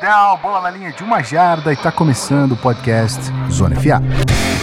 down, bola na linha de uma jarda e tá começando o podcast Zona FA.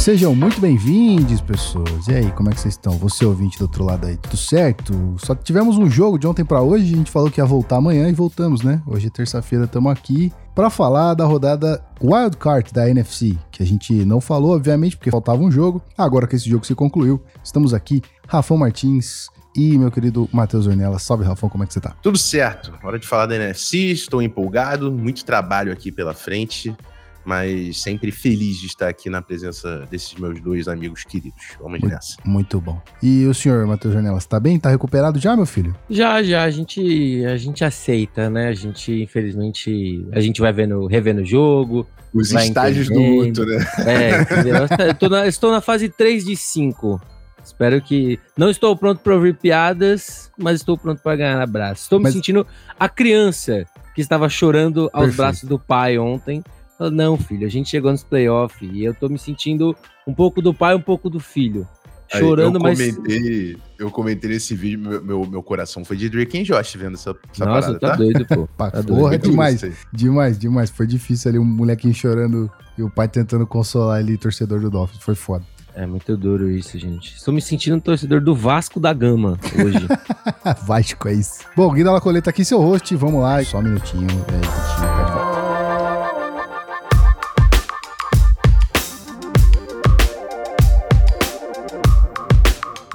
Sejam muito bem-vindos, pessoas. E aí, como é que vocês estão? Você ouvinte do outro lado aí, tudo certo? Só tivemos um jogo de ontem para hoje, a gente falou que ia voltar amanhã e voltamos, né? Hoje é terça-feira, estamos aqui para falar da rodada Wild Card da NFC, que a gente não falou, obviamente, porque faltava um jogo. Agora que esse jogo se concluiu, estamos aqui, Rafão Martins, e meu querido Matheus Ornella. Salve, Rafão, como é que você tá? Tudo certo. Hora de falar da NFC, estou empolgado, muito trabalho aqui pela frente mas sempre feliz de estar aqui na presença desses meus dois amigos queridos. Vamos muito, nessa. Muito bom. E o senhor, Matheus Janela, está bem? Está recuperado já, meu filho? Já, já. A gente, a gente aceita, né? A gente, infelizmente, a gente vai vendo, revendo o jogo. Os estágios do luto, né? É, estou, na, estou na fase 3 de 5. Espero que. Não estou pronto para ouvir piadas, mas estou pronto para ganhar abraço. Estou mas... me sentindo a criança que estava chorando aos Perfeito. braços do pai ontem não, filho, a gente chegou nos playoffs e eu tô me sentindo um pouco do pai, um pouco do filho. Chorando, eu comentei, mas. Eu comentei nesse vídeo, meu, meu, meu, coração foi de Drake e Josh vendo essa, essa Nossa, parada, tá, tá? doido, pô. Tá Porra, doido. demais. Demais, demais. Foi difícil ali, um molequinho chorando e o pai tentando consolar ele, torcedor do Dolphins. Foi foda. É muito duro isso, gente. Estou me sentindo um torcedor do Vasco da Gama hoje. Vasco, é isso. Bom, Guida Lacoleta aqui, seu host. Vamos lá, só um minutinho. É, minutinho,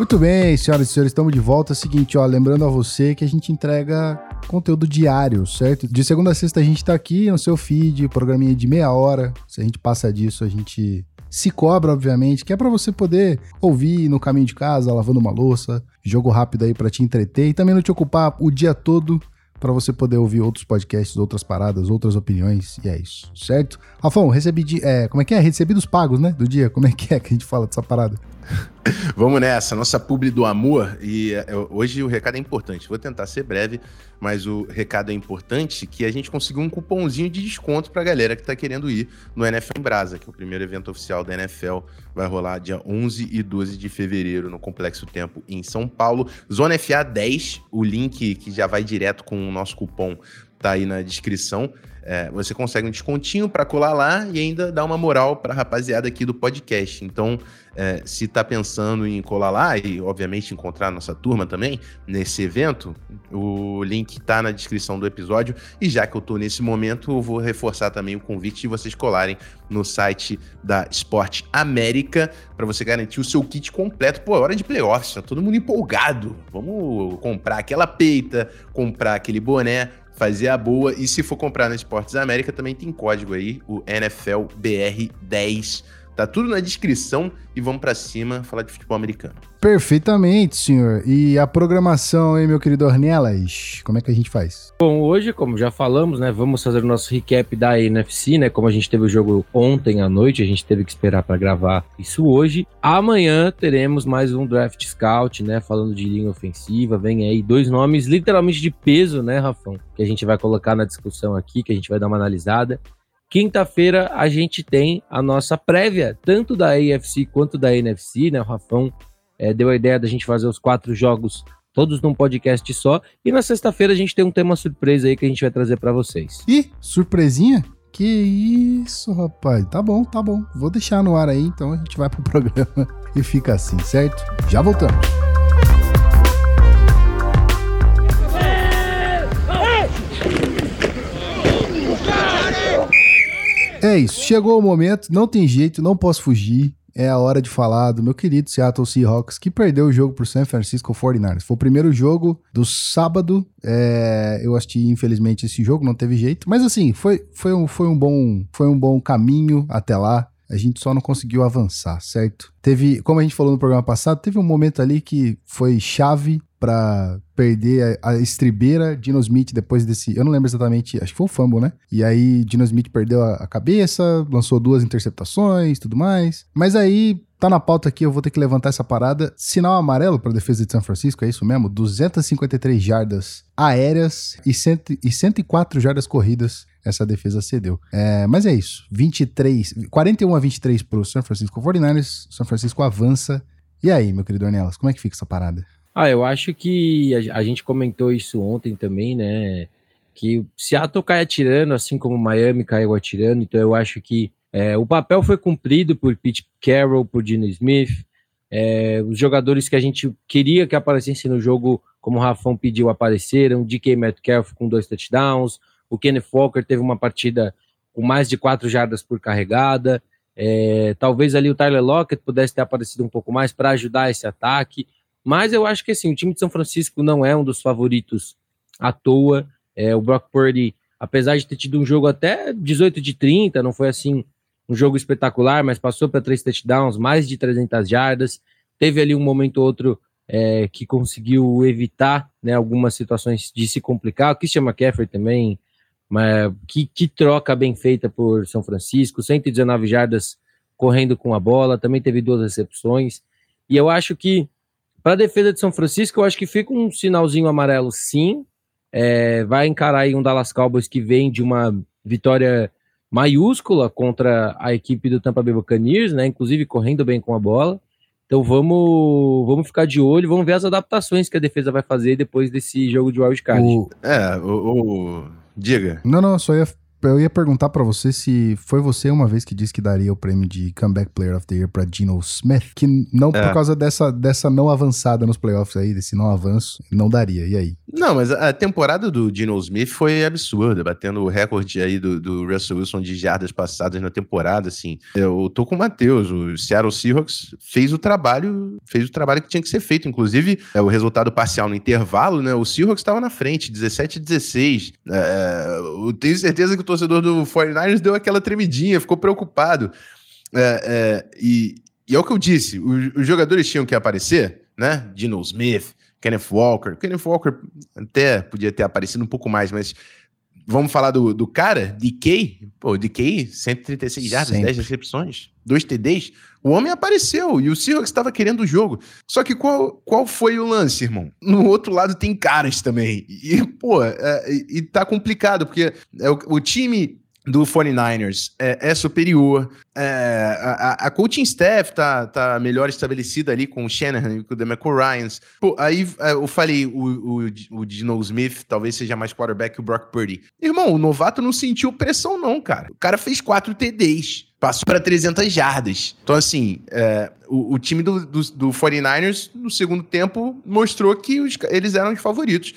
Muito bem, senhoras e senhores, estamos de volta. É o seguinte, ó, lembrando a você que a gente entrega conteúdo diário, certo? De segunda a sexta a gente tá aqui no seu feed, programinha de meia hora. Se a gente passa disso, a gente se cobra, obviamente, que é para você poder ouvir no caminho de casa, lavando uma louça, jogo rápido aí para te entreter e também não te ocupar o dia todo para você poder ouvir outros podcasts, outras paradas, outras opiniões, e é isso, certo? Rafão, recebi de, é, como é que é? Recebi dos pagos, né, do dia, como é que é que a gente fala dessa parada? Vamos nessa, nossa publi do amor. E é, hoje o recado é importante. Vou tentar ser breve, mas o recado é importante que a gente conseguiu um cupomzinho de desconto para a galera que está querendo ir no NFL em Brasa, que é o primeiro evento oficial da NFL. Vai rolar dia 11 e 12 de fevereiro no Complexo Tempo em São Paulo. Zona FA 10, o link que já vai direto com o nosso cupom tá aí na descrição. É, você consegue um descontinho para colar lá e ainda dar uma moral para a rapaziada aqui do podcast. Então, é, se está pensando em colar lá e, obviamente, encontrar nossa turma também nesse evento, o link está na descrição do episódio. E já que eu estou nesse momento, eu vou reforçar também o convite de vocês colarem no site da Sport América para você garantir o seu kit completo. Pô, é hora de playoffs, tá todo mundo empolgado. Vamos comprar aquela peita, comprar aquele boné fazer a boa. E se for comprar na Esportes América, também tem código aí, o NFLBR10 Tá tudo na descrição e vamos para cima falar de futebol americano. Perfeitamente, senhor. E a programação, hein, meu querido Ornelas? Como é que a gente faz? Bom, hoje, como já falamos, né, vamos fazer o nosso recap da NFC, né? Como a gente teve o jogo ontem à noite, a gente teve que esperar para gravar isso hoje. Amanhã teremos mais um draft scout, né, falando de linha ofensiva. Vem aí dois nomes literalmente de peso, né, Rafão, que a gente vai colocar na discussão aqui, que a gente vai dar uma analisada. Quinta-feira a gente tem a nossa prévia, tanto da AFC quanto da NFC, né? O Rafão é, deu a ideia da gente fazer os quatro jogos todos num podcast só. E na sexta-feira a gente tem um tema surpresa aí que a gente vai trazer para vocês. Ih, surpresinha? Que isso, rapaz. Tá bom, tá bom. Vou deixar no ar aí, então a gente vai pro programa e fica assim, certo? Já voltamos. É isso, chegou o momento, não tem jeito, não posso fugir. É a hora de falar do meu querido Seattle Seahawks, que perdeu o jogo para o San Francisco 49ers. Foi o primeiro jogo do sábado. É, eu assisti, infelizmente, esse jogo, não teve jeito. Mas assim, foi, foi, um, foi, um bom, foi um bom caminho até lá. A gente só não conseguiu avançar, certo? Teve, como a gente falou no programa passado, teve um momento ali que foi chave para perder a, a, estribeira. Dino Smith, depois desse. Eu não lembro exatamente, acho que foi o fumble, né? E aí, Dino Smith perdeu a, a cabeça, lançou duas interceptações tudo mais. Mas aí, tá na pauta aqui, eu vou ter que levantar essa parada. Sinal amarelo para defesa de São Francisco, é isso mesmo? 253 jardas aéreas e, cento, e 104 jardas corridas essa defesa cedeu. É, mas é isso. 23, 41 a 23 pro São Francisco 49ers. São Francisco avança E aí, meu querido Ornelas, como é que fica essa parada? Ah, eu acho que a, a gente comentou isso ontem também, né? Que o Seattle cai atirando, assim como Miami caiu atirando, então eu acho que é, o papel foi cumprido por Pete Carroll, por Dino Smith, é, os jogadores que a gente queria que aparecessem no jogo, como o Rafão pediu, apareceram. DK Metcalf com dois touchdowns. O Kenneth Walker teve uma partida com mais de quatro jardas por carregada. É, talvez ali o Tyler Lockett pudesse ter aparecido um pouco mais para ajudar esse ataque. Mas eu acho que assim, o time de São Francisco não é um dos favoritos à toa. É, o Brock Purdy, apesar de ter tido um jogo até 18 de 30, não foi assim um jogo espetacular, mas passou para três touchdowns, mais de 300 jardas. Teve ali um momento ou outro é, que conseguiu evitar né, algumas situações de se complicar. O Christian McCaffrey também, mas, que, que troca bem feita por São Francisco, 119 jardas correndo com a bola, também teve duas recepções. E eu acho que, para a defesa de São Francisco, eu acho que fica um sinalzinho amarelo, sim. É, vai encarar aí um Dallas Cowboys que vem de uma vitória maiúscula contra a equipe do Tampa Bay Buccaneers, né? Inclusive correndo bem com a bola. Então vamos, vamos ficar de olho, vamos ver as adaptações que a defesa vai fazer depois desse jogo de wildcard. O... É, o, o... Diga. Não, não, só ia eu ia perguntar para você se foi você uma vez que disse que daria o prêmio de Comeback Player of the Year pra Gino Smith, que não é. por causa dessa, dessa não avançada nos playoffs aí, desse não avanço, não daria. E aí? Não, mas a temporada do Gino Smith foi absurda, batendo o recorde aí do, do Russell Wilson de jardas passadas na temporada, assim. Eu tô com o Matheus, o Seattle Seahawks fez o trabalho, fez o trabalho que tinha que ser feito, inclusive é, o resultado parcial no intervalo, né, o Seahawks estava na frente, 17 a 16. É, eu tenho certeza que o torcedor do 49ers deu aquela tremidinha, ficou preocupado. É, é, e, e, é o que eu disse: os, os, jogadores tinham que aparecer, né? Dino Smith, Kenneth Walker. Kenneth Walker até podia ter aparecido um pouco mais, mas vamos falar do, do cara, DK. Pô, DK, 136 jardas, 10 recepções, 2 TDs. O homem apareceu e o Seahawks estava querendo o jogo. Só que qual, qual foi o lance, irmão? No outro lado tem caras também. E, pô, é, e tá complicado, porque é, o, o time do 49ers é, é superior. É, a, a, coaching staff tá, tá melhor estabelecida ali com o Shanahan e com o Demeco Ryans. Pô, aí é, eu falei, o, o, o Dino Smith talvez seja mais quarterback que o Brock Purdy. Irmão, o novato não sentiu pressão não, cara. O cara fez quatro TDs. Passou para 300 jardas. Então, assim, é, o, o, time do, do, do 49ers, no segundo tempo, mostrou que os, eles eram os favoritos.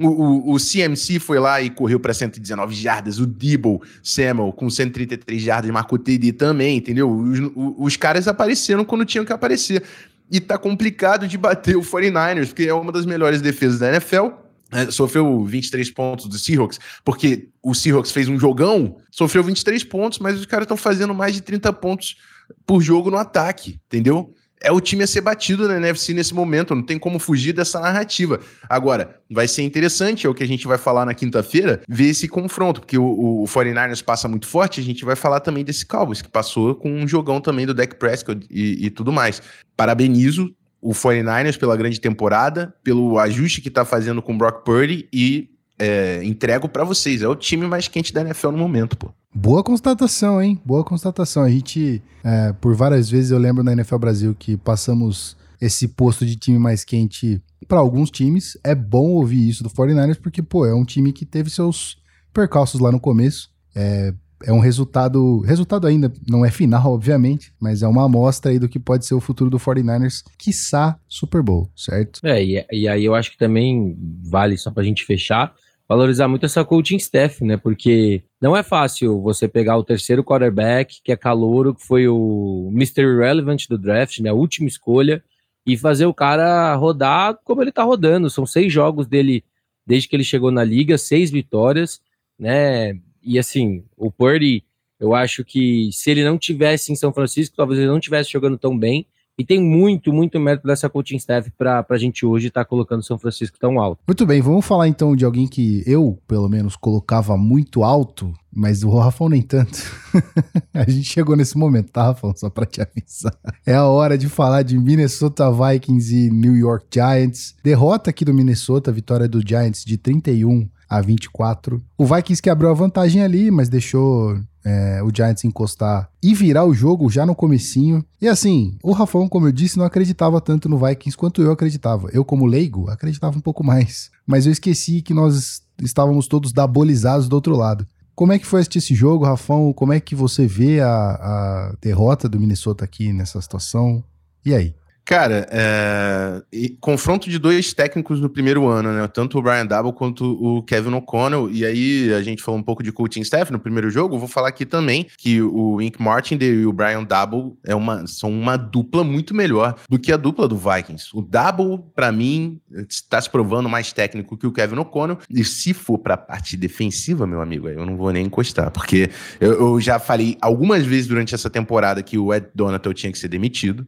O, o, CMC foi lá e correu para 119 jardas. O Debo Samuel com 133 jardas marcou TD também, entendeu? Os, os, caras apareceram quando tinham que aparecer. E tá complicado de bater o 49ers, porque é uma das melhores defesas da NFL. É, sofreu 23 pontos do Seahawks, porque o Seahawks fez um jogão, sofreu 23 pontos, mas os caras estão fazendo mais de 30 pontos por jogo no ataque, entendeu? É o time a ser batido na NFC nesse momento, não tem como fugir dessa narrativa. Agora, vai ser interessante, é o que a gente vai falar na quinta-feira, ver esse confronto, porque o, o 49ers passa muito forte, a gente vai falar também desse Cowboys, que passou com um jogão também do Dak Prescott e, e tudo mais. Parabenizo o 49ers pela grande temporada, pelo ajuste que está fazendo com o Brock Purdy e é, entrego para vocês. É o time mais quente da NFL no momento, pô. Boa constatação, hein? Boa constatação. A gente, é, por várias vezes, eu lembro na NFL Brasil que passamos esse posto de time mais quente para alguns times. É bom ouvir isso do 49ers, porque, pô, é um time que teve seus percalços lá no começo. É, é um resultado. Resultado ainda não é final, obviamente, mas é uma amostra aí do que pode ser o futuro do 49ers, quiçá Super Bowl, certo? É, e, e aí eu acho que também vale, só pra gente fechar, valorizar muito essa coaching staff, né? Porque não é fácil você pegar o terceiro quarterback, que é calouro, que foi o Mr. Relevant do draft, né? A última escolha, e fazer o cara rodar como ele tá rodando. São seis jogos dele desde que ele chegou na liga, seis vitórias, né? E assim, o Purdy, eu acho que se ele não tivesse em São Francisco, talvez ele não tivesse jogando tão bem. E tem muito, muito mérito dessa coaching staff para a gente hoje estar tá colocando São Francisco tão alto. Muito bem, vamos falar então de alguém que eu, pelo menos, colocava muito alto, mas o Rafão nem tanto. a gente chegou nesse momento, tá, Rafão? Só para te avisar. É a hora de falar de Minnesota Vikings e New York Giants. Derrota aqui do Minnesota, vitória do Giants de 31 a 24. O Vikings que abriu a vantagem ali, mas deixou é, o Giants encostar e virar o jogo já no comecinho. E assim, o Rafão, como eu disse, não acreditava tanto no Vikings quanto eu acreditava. Eu, como leigo, acreditava um pouco mais. Mas eu esqueci que nós estávamos todos dabolizados do outro lado. Como é que foi assistir esse jogo, Rafão? Como é que você vê a, a derrota do Minnesota aqui nessa situação? E aí? Cara, é... confronto de dois técnicos no primeiro ano, né? Tanto o Brian Double quanto o Kevin O'Connell. E aí a gente falou um pouco de coaching staff no primeiro jogo. vou falar aqui também que o Ink Martin e o Brian Double é uma, são uma dupla muito melhor do que a dupla do Vikings. O Double, para mim, está se provando mais técnico que o Kevin O'Connell. E se for para a parte defensiva, meu amigo, eu não vou nem encostar, porque eu, eu já falei algumas vezes durante essa temporada que o Ed Donatel tinha que ser demitido.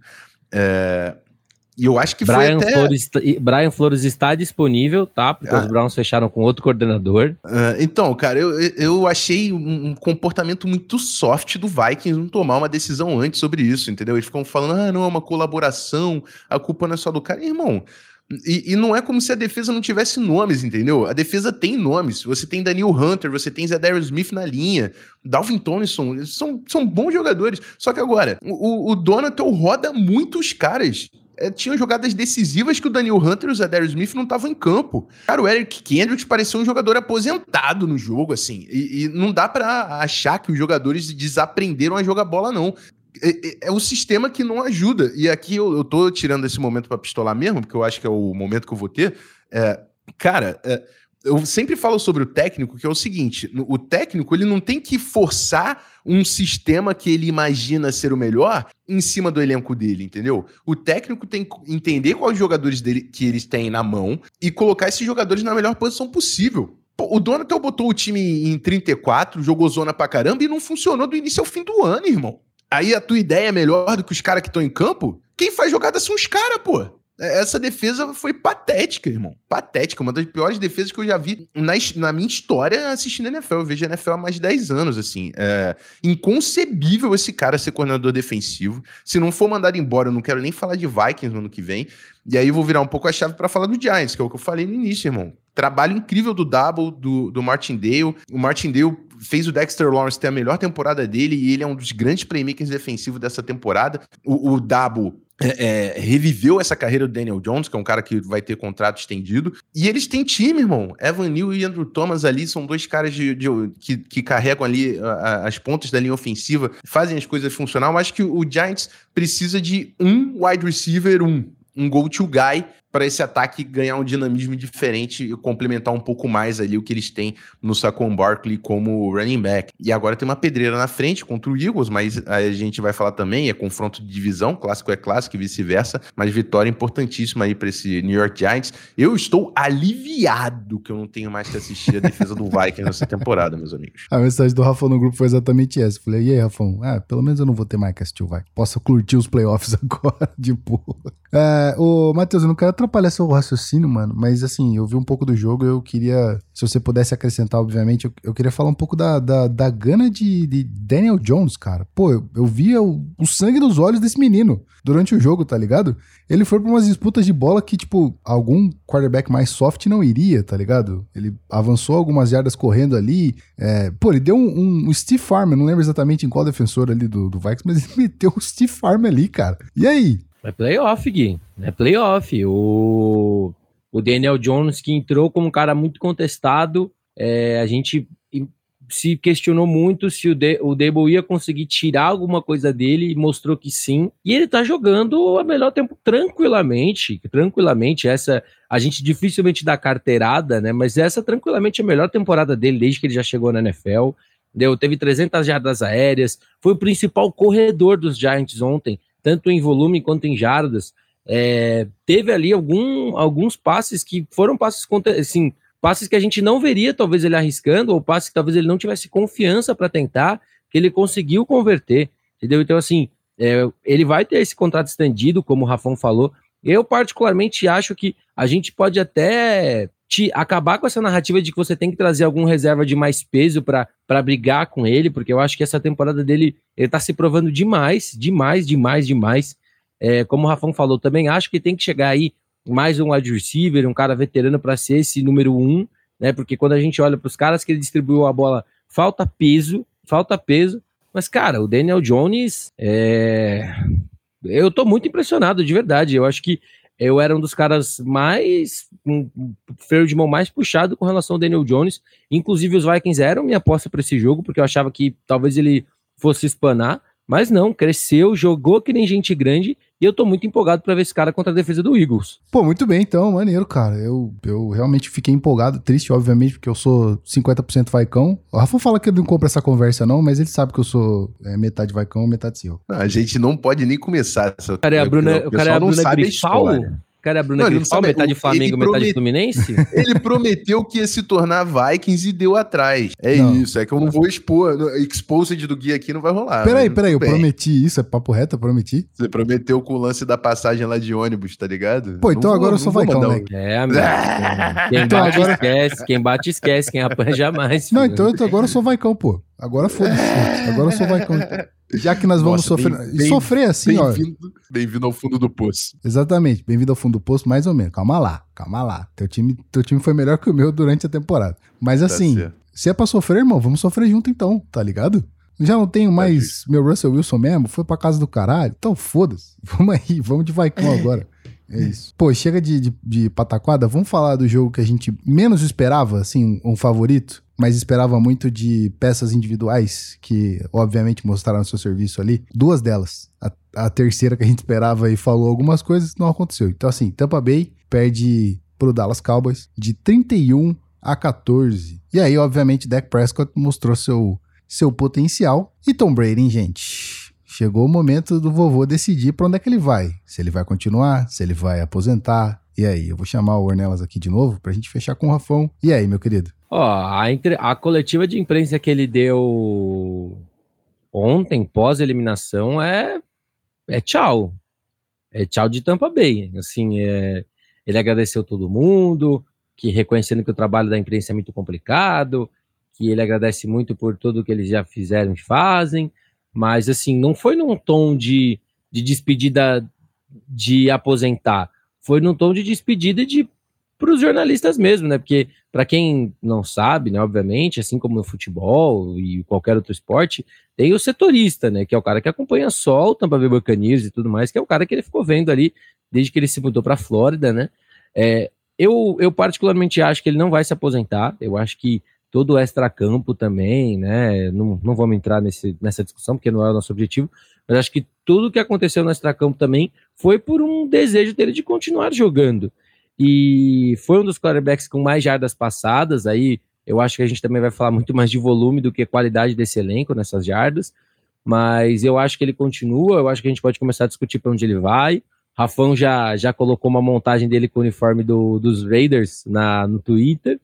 É, e eu acho que Brian foi até... Flores, Brian Flores está disponível, tá? Porque ah. os Browns fecharam com outro coordenador. Uh, então, cara, eu, eu achei um, comportamento muito soft do Vikings não tomar uma decisão antes sobre isso, entendeu? Eles ficam falando, ah, não, é uma colaboração, a culpa não é só do cara. Irmão, e, e, não é como se a defesa não tivesse nomes, entendeu? A defesa tem nomes. Você tem Daniel Hunter, você tem Zedarius Smith na linha, Dalvin Tomlinson, são, são bons jogadores. Só que agora, o, o roda muitos caras. É, tinham jogadas decisivas que o Daniel Hunter e o Zedarius Smith não estavam em campo. Cara, o Eric Kendricks parecia um jogador aposentado no jogo, assim. E, e não dá para achar que os jogadores desaprenderam a jogar bola, não. É, é, é, o sistema que não ajuda. E aqui eu, eu tô tirando esse momento para pistolar mesmo, porque eu acho que é o momento que eu vou ter. É, cara, é, eu sempre falo sobre o técnico, que é o seguinte: o técnico ele não tem que forçar um sistema que ele imagina ser o melhor em cima do elenco dele, entendeu? O técnico tem que entender quais jogadores dele que eles têm na mão e colocar esses jogadores na melhor posição possível. Pô, o Donatel botou o time em 34, jogou zona pra caramba e não funcionou do início ao fim do ano, irmão aí a tua ideia é melhor do que os caras que estão em campo? Quem faz jogada são os caras, pô. É, essa defesa foi patética, irmão. Patética. Uma das piores defesas que eu já vi na, na minha história assistindo NFL. Eu vejo NFL há mais de 10 anos, assim. É inconcebível esse cara ser coordenador defensivo. Se não for mandado embora, eu não quero nem falar de Vikings no ano que vem. E aí eu vou virar um pouco a chave para falar do Giants, que é o que eu falei no início, irmão. Trabalho incrível do Double, do, do Martindale. O Martindale fez o Dexter Lawrence ter a melhor temporada dele e ele é um dos grandes playmakers defensivos dessa temporada. O, o é, é, reviveu essa carreira do Daniel Jones, que é um cara que vai ter contrato estendido. E eles têm time, irmão. Evan Neal e Andrew Thomas ali são dois caras de, de que, que, carregam ali a, as pontas da linha ofensiva, fazem as coisas funcionar. Eu acho que o Giants precisa de um wide receiver, um, um go-to guy para esse ataque ganhar um dinamismo diferente e complementar um pouco mais ali o que eles têm no Saquon Barkley como running back. E agora tem uma pedreira na frente contra o Eagles, mas a gente vai falar também, é confronto de divisão, clássico é clássico e vice-versa, mas vitória importantíssima aí para esse New York Giants. Eu estou aliviado que eu não tenho mais que assistir a defesa do Vikings nessa temporada, meus amigos. A mensagem do Rafão no grupo foi exatamente essa. Eu falei, e aí, Rafão? Ah, pelo menos eu não vou ter mais que assistir o Vikings. Posso curtir os playoffs agora, de boa. É, ô, Matheus, eu não quero atrapalhar seu raciocínio, mano, mas assim, eu vi um pouco do jogo, eu queria, se você pudesse acrescentar, obviamente, eu, eu queria falar um pouco da, da, da gana de, de Daniel Jones, cara. Pô, eu, eu via o, o sangue dos olhos desse menino durante o jogo, tá ligado? Ele foi pra umas disputas de bola que, tipo, algum quarterback mais soft não iria, tá ligado? Ele avançou algumas jardas correndo ali. É, pô, ele deu um, um, um Steve Farmer, não lembro exatamente em qual defensor ali do, do Vikings, mas ele meteu o Steve Farmer ali, cara. E aí? É playoff, Gui. É playoff. O, o Daniel Jones, que entrou como um cara muito contestado, é, a gente se questionou muito se o, De, o Debo ia conseguir tirar alguma coisa dele e mostrou que sim. E ele tá jogando a melhor tempo tranquilamente, tranquilamente. Essa a gente dificilmente dá carteirada, né? Mas essa tranquilamente é a melhor temporada dele desde que ele já chegou na NFL. Deu, teve 300 jardas aéreas, foi o principal corredor dos Giants ontem tanto em volume quanto em jardas. É, teve ali algum, alguns passes que foram passes assim, passes que a gente não veria talvez ele arriscando, ou passes que talvez ele não tivesse confiança para tentar, que ele conseguiu converter, entendeu? Então, assim, é, ele vai ter esse contrato estendido, como o Rafão falou. Eu, particularmente, acho que a gente pode até te acabar com essa narrativa de que você tem que trazer algum reserva de mais peso para brigar com ele, porque eu acho que essa temporada dele ele tá se provando demais, demais, demais, demais. É, como o Rafão falou, também acho que tem que chegar aí mais um wide receiver, um cara veterano para ser esse número um, né? Porque quando a gente olha para os caras que ele distribuiu a bola, falta peso, falta peso. Mas, cara, o Daniel Jones, é... eu tô muito impressionado, de verdade. Eu acho que eu era um dos caras mais. um freio de mão mais puxado com relação ao Daniel Jones. Inclusive, os Vikings eram minha aposta para esse jogo, porque eu achava que talvez ele fosse espanar. Mas não, cresceu, jogou que nem gente grande e eu tô muito empolgado para ver esse cara contra a defesa do Eagles. Pô, muito bem, então, maneiro, cara. Eu, eu realmente fiquei empolgado, triste, obviamente, porque eu sou 50% vaicão. O Rafa fala que ele não compra essa conversa, não, mas ele sabe que eu sou é, metade vaicão, metade seu. a gente não pode nem começar essa. Cara, é a Bruna, o cara é a Bruna Grifal? Cara é Bruna não, sabe, metade Flamengo, promet... metade Fluminense? ele prometeu que ia se tornar Vikings e deu atrás. É não. isso, é que eu não vou expor. Exposed do guia aqui não vai rolar. Peraí, peraí, eu prometi isso, é papo reto, eu prometi? Você prometeu com o lance da passagem lá de ônibus, tá ligado? Pô, então não agora vou, eu sou Vaicão, né? É, amigo. quem então bate agora... esquece, quem bate esquece, quem apanha jamais. Não, então eu, agora eu sou Vaicão, pô. Agora foda-se. agora eu sou Vaicão. Já que nós vamos Nossa, sofrer. Bem, sofrer assim, bem ó. Bem-vindo ao fundo do poço. Exatamente, bem-vindo ao fundo do poço, mais ou menos. Calma lá, calma lá. Teu time, teu time foi melhor que o meu durante a temporada. Mas tá assim, se é pra sofrer, irmão, vamos sofrer junto então, tá ligado? Já não tenho tá mais meu Russell Wilson mesmo, foi pra casa do caralho. Então foda-se. Vamos aí, vamos de Vaicão agora. É isso. Pô, chega de, de, de, pataquada, vamos falar do jogo que a gente menos esperava, assim, um favorito, mas esperava muito de peças individuais, que obviamente mostraram seu serviço ali. Duas delas. A, a terceira que a gente esperava e falou algumas coisas, não aconteceu. Então, assim, Tampa Bay perde pro Dallas Cowboys de 31 a 14. E aí, obviamente, Dak Prescott mostrou seu, seu potencial. E Tom Brady, gente? Chegou o momento do vovô decidir para onde é que ele vai. Se ele vai continuar, se ele vai aposentar. E aí, eu vou chamar o Ornelas aqui de novo para a gente fechar com o Rafão. E aí, meu querido? Ó, a, a coletiva de imprensa que ele deu ontem, pós-eliminação, é... é tchau. É tchau de Tampa Bay. Assim, é... ele agradeceu todo mundo, que reconhecendo que o trabalho da imprensa é muito complicado, que ele agradece muito por tudo que eles já fizeram e fazem, mas, assim, não foi num tom de, de despedida de aposentar. Foi num tom de despedida de para os jornalistas mesmo, né? Porque para quem não sabe, né, obviamente, assim como no futebol e qualquer outro esporte, tem o setorista, né, que é o cara que acompanha só o Tampa Bay Buccaneers e tudo mais, que é o cara que ele ficou vendo ali desde que ele se mudou para a Flórida, né? É, eu, eu particularmente acho que ele não vai se aposentar. Eu acho que todo o extracampo também, né? Não, não vamos entrar nesse, nessa discussão, porque não é o nosso objetivo, mas acho que tudo que aconteceu no extracampo também foi por um desejo dele de continuar jogando. E foi um dos quarterbacks com mais jardas passadas, aí eu acho que a gente também vai falar muito mais de volume do que qualidade desse elenco nessas jardas, mas eu acho que ele continua, eu acho que a gente pode começar a discutir para onde ele vai. Rafão já, já colocou uma montagem dele com o uniforme do, dos Raiders na, no Twitter.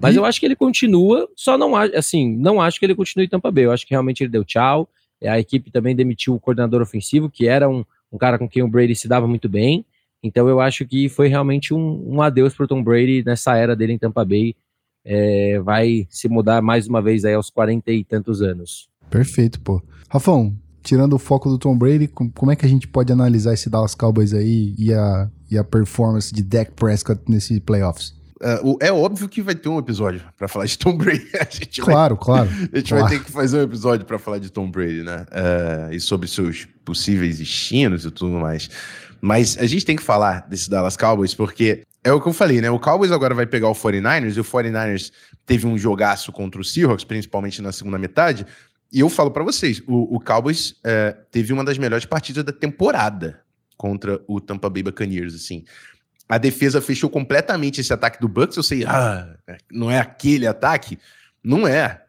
Mas e... eu acho que ele continua, só não acho, assim, não acho que ele continue em Tampa Bay. Eu acho que realmente ele deu tchau. A equipe também demitiu o coordenador ofensivo, que era um, um cara com quem o Brady se dava muito bem. Então eu acho que foi realmente um, um adeus para o Tom Brady nessa era dele em Tampa Bay. É, vai se mudar mais uma vez aí aos 40 e tantos anos. Perfeito, pô. Rafão, tirando o foco do Tom Brady, como é que a gente pode analisar esse Dallas Cowboys aí e a, e a performance de Dak Prescott nesse playoffs? Uh, é óbvio que vai ter um episódio para falar de Tom Brady. claro, vai, claro. A gente claro. vai ter que fazer um episódio para falar de Tom Brady, né? Uh, e sobre seus possíveis destinos e tudo mais. Mas a gente tem que falar desse Dallas Cowboys porque é o que eu falei, né? O Cowboys agora vai pegar o 49ers e o 49ers teve um jogaço contra o Seahawks, principalmente na segunda metade. E eu falo para vocês, o, o Cowboys uh, teve uma das melhores partidas da temporada contra o Tampa Bay Buccaneers, assim a defesa fechou completamente esse ataque do Bucks. Eu sei, ah, não é aquele ataque? Não é.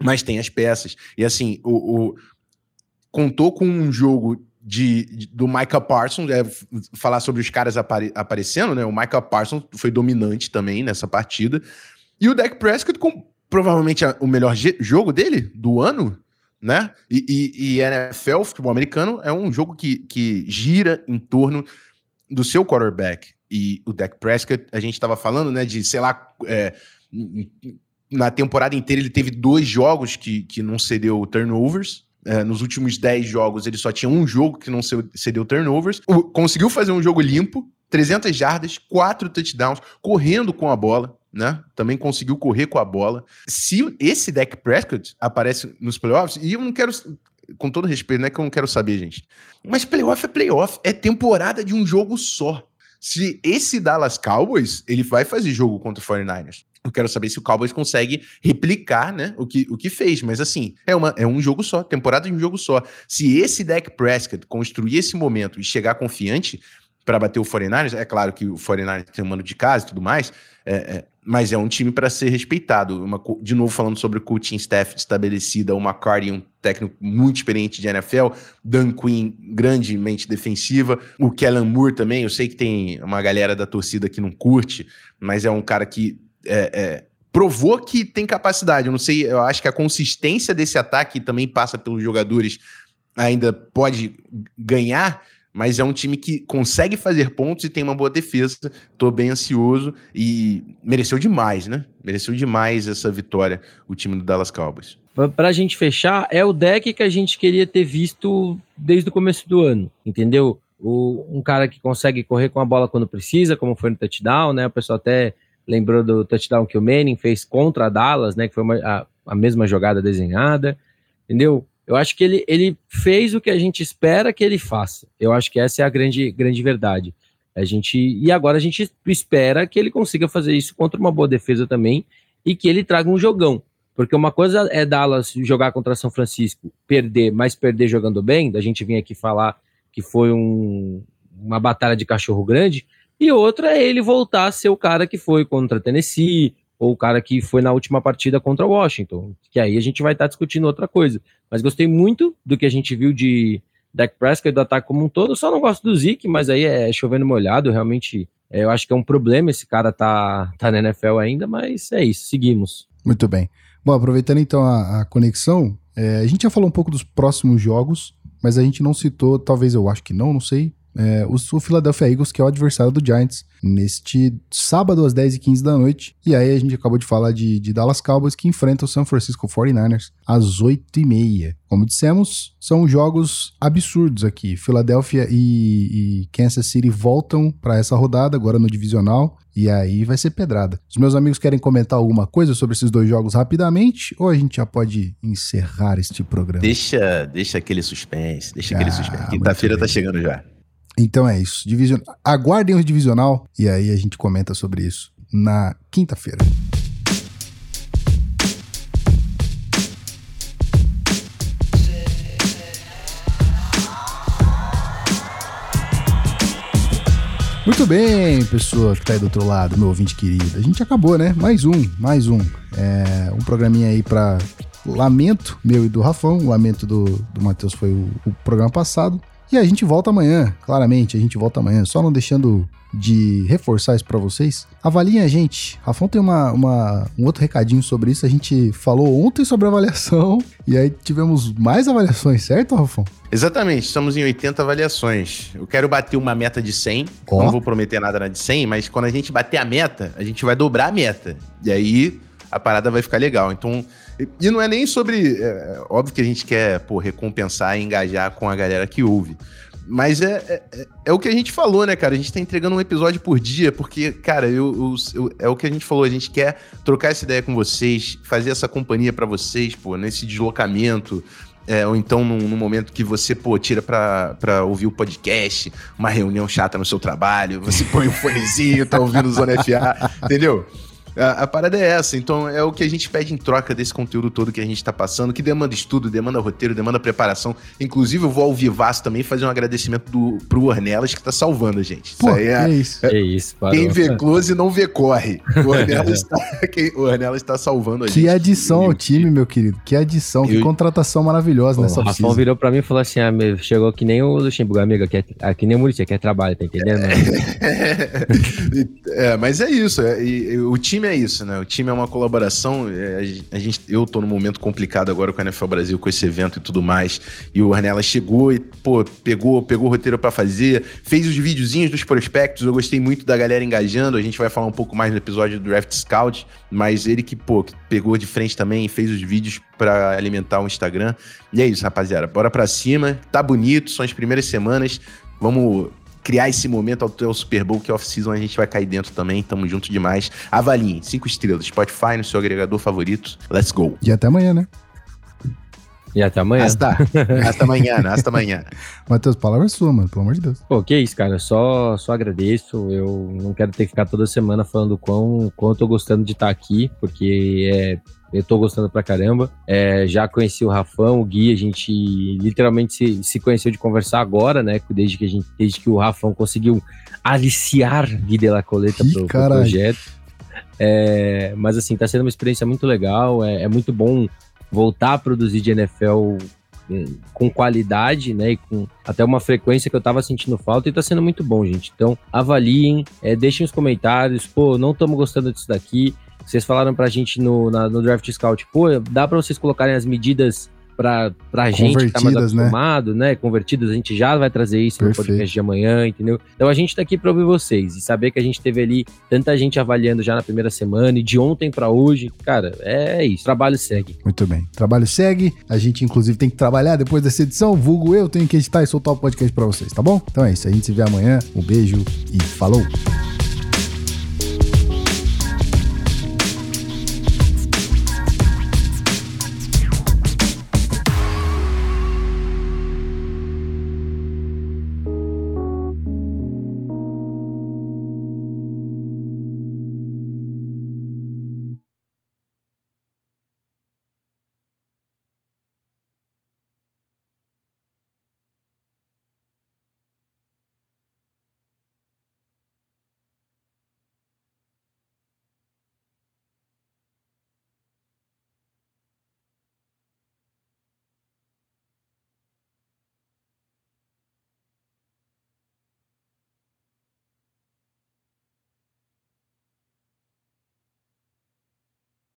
Mas tem as peças. E assim, o, o contou com um jogo de, de, do Micah Parsons, é, falar sobre os caras apare, aparecendo, né? O Micah Parsons foi dominante também nessa partida. E o Dak Prescott com provavelmente a, o melhor jogo dele do ano, né? E, e, e NFL, futebol americano, é um jogo que, que gira em torno do seu quarterback e o Dak Prescott, a gente estava falando, né, de, sei lá, é, na temporada inteira ele teve dois jogos que, que não cedeu turnovers. É, nos últimos dez jogos ele só tinha um jogo que não cedeu turnovers. O, conseguiu fazer um jogo limpo, 300 jardas, quatro touchdowns, correndo com a bola. né? Também conseguiu correr com a bola. Se esse Dak Prescott aparece nos playoffs, e eu não quero, com todo respeito, não é que eu não quero saber, gente, mas playoff é playoff, é temporada de um jogo só. Se esse Dallas Cowboys, ele vai fazer jogo contra o 49ers. Eu quero saber se o Cowboys consegue replicar, né, o que, o que fez. Mas assim, é, uma, é um jogo só, temporada de um jogo só. Se esse Dak Prescott construir esse momento e chegar confiante para bater o 49ers, é claro que o 49ers tem um mano de casa e tudo mais, é, é, mas é um time para ser respeitado. Uma, de novo, falando sobre o coaching staff estabelecida, o McCarty, um técnico muito experiente de NFL, Dan Quinn, grandemente defensiva, o Kellen Moore também. Eu sei que tem uma galera da torcida que não curte, mas é um cara que é, é, provou que tem capacidade. Eu não sei, eu acho que a consistência desse ataque também passa pelos jogadores, ainda pode ganhar, mas é um time que consegue fazer pontos e tem uma boa defesa. Tô bem ansioso e mereceu demais, né? Mereceu demais essa vitória, o time do Dallas Cowboys. Pra gente fechar, é o deck que a gente queria ter visto desde o começo do ano, entendeu? O, um cara que consegue correr com a bola quando precisa, como foi no touchdown, né? O pessoal até lembrou do touchdown que o Manning fez contra a Dallas, né? Que foi uma, a, a mesma jogada desenhada, entendeu? Eu acho que ele, ele fez o que a gente espera que ele faça. Eu acho que essa é a grande, grande verdade. A gente e agora a gente espera que ele consiga fazer isso contra uma boa defesa também e que ele traga um jogão. Porque uma coisa é Dallas jogar contra São Francisco, perder, mas perder jogando bem, da gente vir aqui falar que foi um, uma batalha de cachorro grande, e outra é ele voltar a ser o cara que foi contra Tennessee, ou o cara que foi na última partida contra Washington, que aí a gente vai estar tá discutindo outra coisa. Mas gostei muito do que a gente viu de Dak Prescott do ataque como um todo. só não gosto do Zeke, mas aí é chovendo molhado, realmente. É, eu acho que é um problema esse cara tá, tá na NFL ainda, mas é isso, seguimos. Muito bem. Bom, aproveitando então a, a conexão, é, a gente já falou um pouco dos próximos jogos, mas a gente não citou, talvez eu acho que não, não sei, é, o, Philadelphia Eagles, que é o adversário do Giants, neste sábado às 10h15 da noite. E aí a gente acabou de falar de, de Dallas Cowboys, que enfrenta o San Francisco 49ers às 8h30. Como dissemos, são jogos absurdos aqui. Philadelphia e, e Kansas City voltam para essa rodada, agora no divisional. E aí vai ser pedrada. Os meus amigos querem comentar alguma coisa sobre esses dois jogos rapidamente? Ou a gente já pode encerrar este programa? Deixa, deixa aquele suspense, deixa ah, aquele suspense. Quinta-feira tá chegando já. Então é isso. Division... Aguardem o divisional e aí a gente comenta sobre isso na quinta-feira. Muito bem, pessoa que tá aí do outro lado, meu ouvinte querido. A gente acabou, né? Mais um, mais um. É, um programinha aí para lamento meu e do Rafão. O lamento do, do Matheus foi o, o programa passado. E a gente volta amanhã, claramente, a gente volta amanhã, só não deixando de reforçar isso para vocês. Avaliem a gente. Rafão tem uma, uma, um outro recadinho sobre isso. A gente falou ontem sobre avaliação e aí tivemos mais avaliações, certo, Rafão? Exatamente, estamos em 80 avaliações. Eu quero bater uma meta de 100. Oh. Não vou prometer nada na de 100, mas quando a gente bater a meta, a gente vai dobrar a meta. E aí a parada vai ficar legal. Então, e não é nem sobre. É, óbvio que a gente quer pô, recompensar e engajar com a galera que ouve. Mas é, é, é, é, o que a gente falou, né, cara? A gente tá entregando um episódio por dia, porque, cara, eu, eu, eu, é o que a gente falou, a gente quer trocar essa ideia com vocês, fazer essa companhia para vocês, pô, nesse deslocamento, é, ou então num, num, momento que você, pô, tira pra, pra ouvir o podcast, uma reunião chata no seu trabalho, você põe um fonezinho, tá ouvindo o Zona FA, entendeu? A, a, parada é essa, então é o que a gente pede em troca desse conteúdo todo que a gente tá passando, que demanda estudo, demanda roteiro, demanda preparação. Inclusive, eu vou ao Vivaço também fazer um agradecimento do, pro Ornelas que tá salvando a gente. Pô, isso aí é, é isso. É, é isso quem vê close não vê corre. O Ornelas, está, quem, o Ornelas está salvando a que gente. Que adição ao time, meu querido. Que adição, eu, que contratação maravilhosa Pô, nessa O Rafão virou pra mim e falou assim: ah, chegou que nem o Luxemburgo, amigo, que é, que nem o Muricy, que é trabalho, tá entendendo? é, mas é isso. É, e, e, o time é isso, né? O time time é uma colaboração. É, a gente, eu tô num momento complicado agora com a NFL Brasil, com esse evento e tudo mais. E o Arnella chegou e, pô, pegou, pegou o roteiro para fazer, fez os videozinhos dos prospectos. Eu gostei muito da galera engajando. A gente vai falar um pouco mais no episódio do Draft Scout, mas ele que, pô, pegou de frente também e fez os vídeos para alimentar o Instagram. E é isso, rapaziada. Bora pra cima. Tá bonito, são as primeiras semanas. Vamos criar esse momento até o Super Bowl, que é off-season, a gente vai cair dentro também. Tamo junto demais. Avaliem, cinco estrelas, Spotify no seu agregador favorito. Let's go. E até amanhã, né? E até amanhã. Hasta, hasta amanhã, hasta amanhã. Matheus, palavra é sua, mano, pelo amor de Deus. Pô, que isso, cara. Só, só agradeço. Eu não quero ter que ficar toda semana falando quão, quão eu tô gostando de estar aqui, porque é, eu tô gostando pra caramba. É, já conheci o Rafão, o Gui, a gente literalmente se, se conheceu de conversar agora, né? Desde que, a gente, desde que o Rafão conseguiu aliciar Gui de la Coleta Ih, pro, pro projeto. É, mas assim, tá sendo uma experiência muito legal. É, é muito bom voltar a produzir de NFL eh, com qualidade, né? E com até uma frequência que eu tava sentindo falta e tá sendo muito bom, gente. Então, avaliem, é, deixem os comentários, pô, não estamos gostando disso daqui. Vocês falaram pra gente no, na- no Draft Scout, pô, dá pra vocês colocarem as medidas pra, pra gente que tá mais né? acostumado, né? Convertidas, a gente já vai trazer isso Perfeito. no podcast de amanhã, entendeu? Então a gente tá aqui pra ouvir vocês e saber que a gente teve ali tanta gente avaliando já na primeira semana e de ontem pra hoje, cara, é isso. Trabalho segue. Muito bem. Trabalho segue. A gente, inclusive, tem que trabalhar depois dessa edição. Vulgo eu, tenho que editar e soltar o podcast pra vocês, tá bom? Então é isso. A gente se vê amanhã. Um beijo e falou!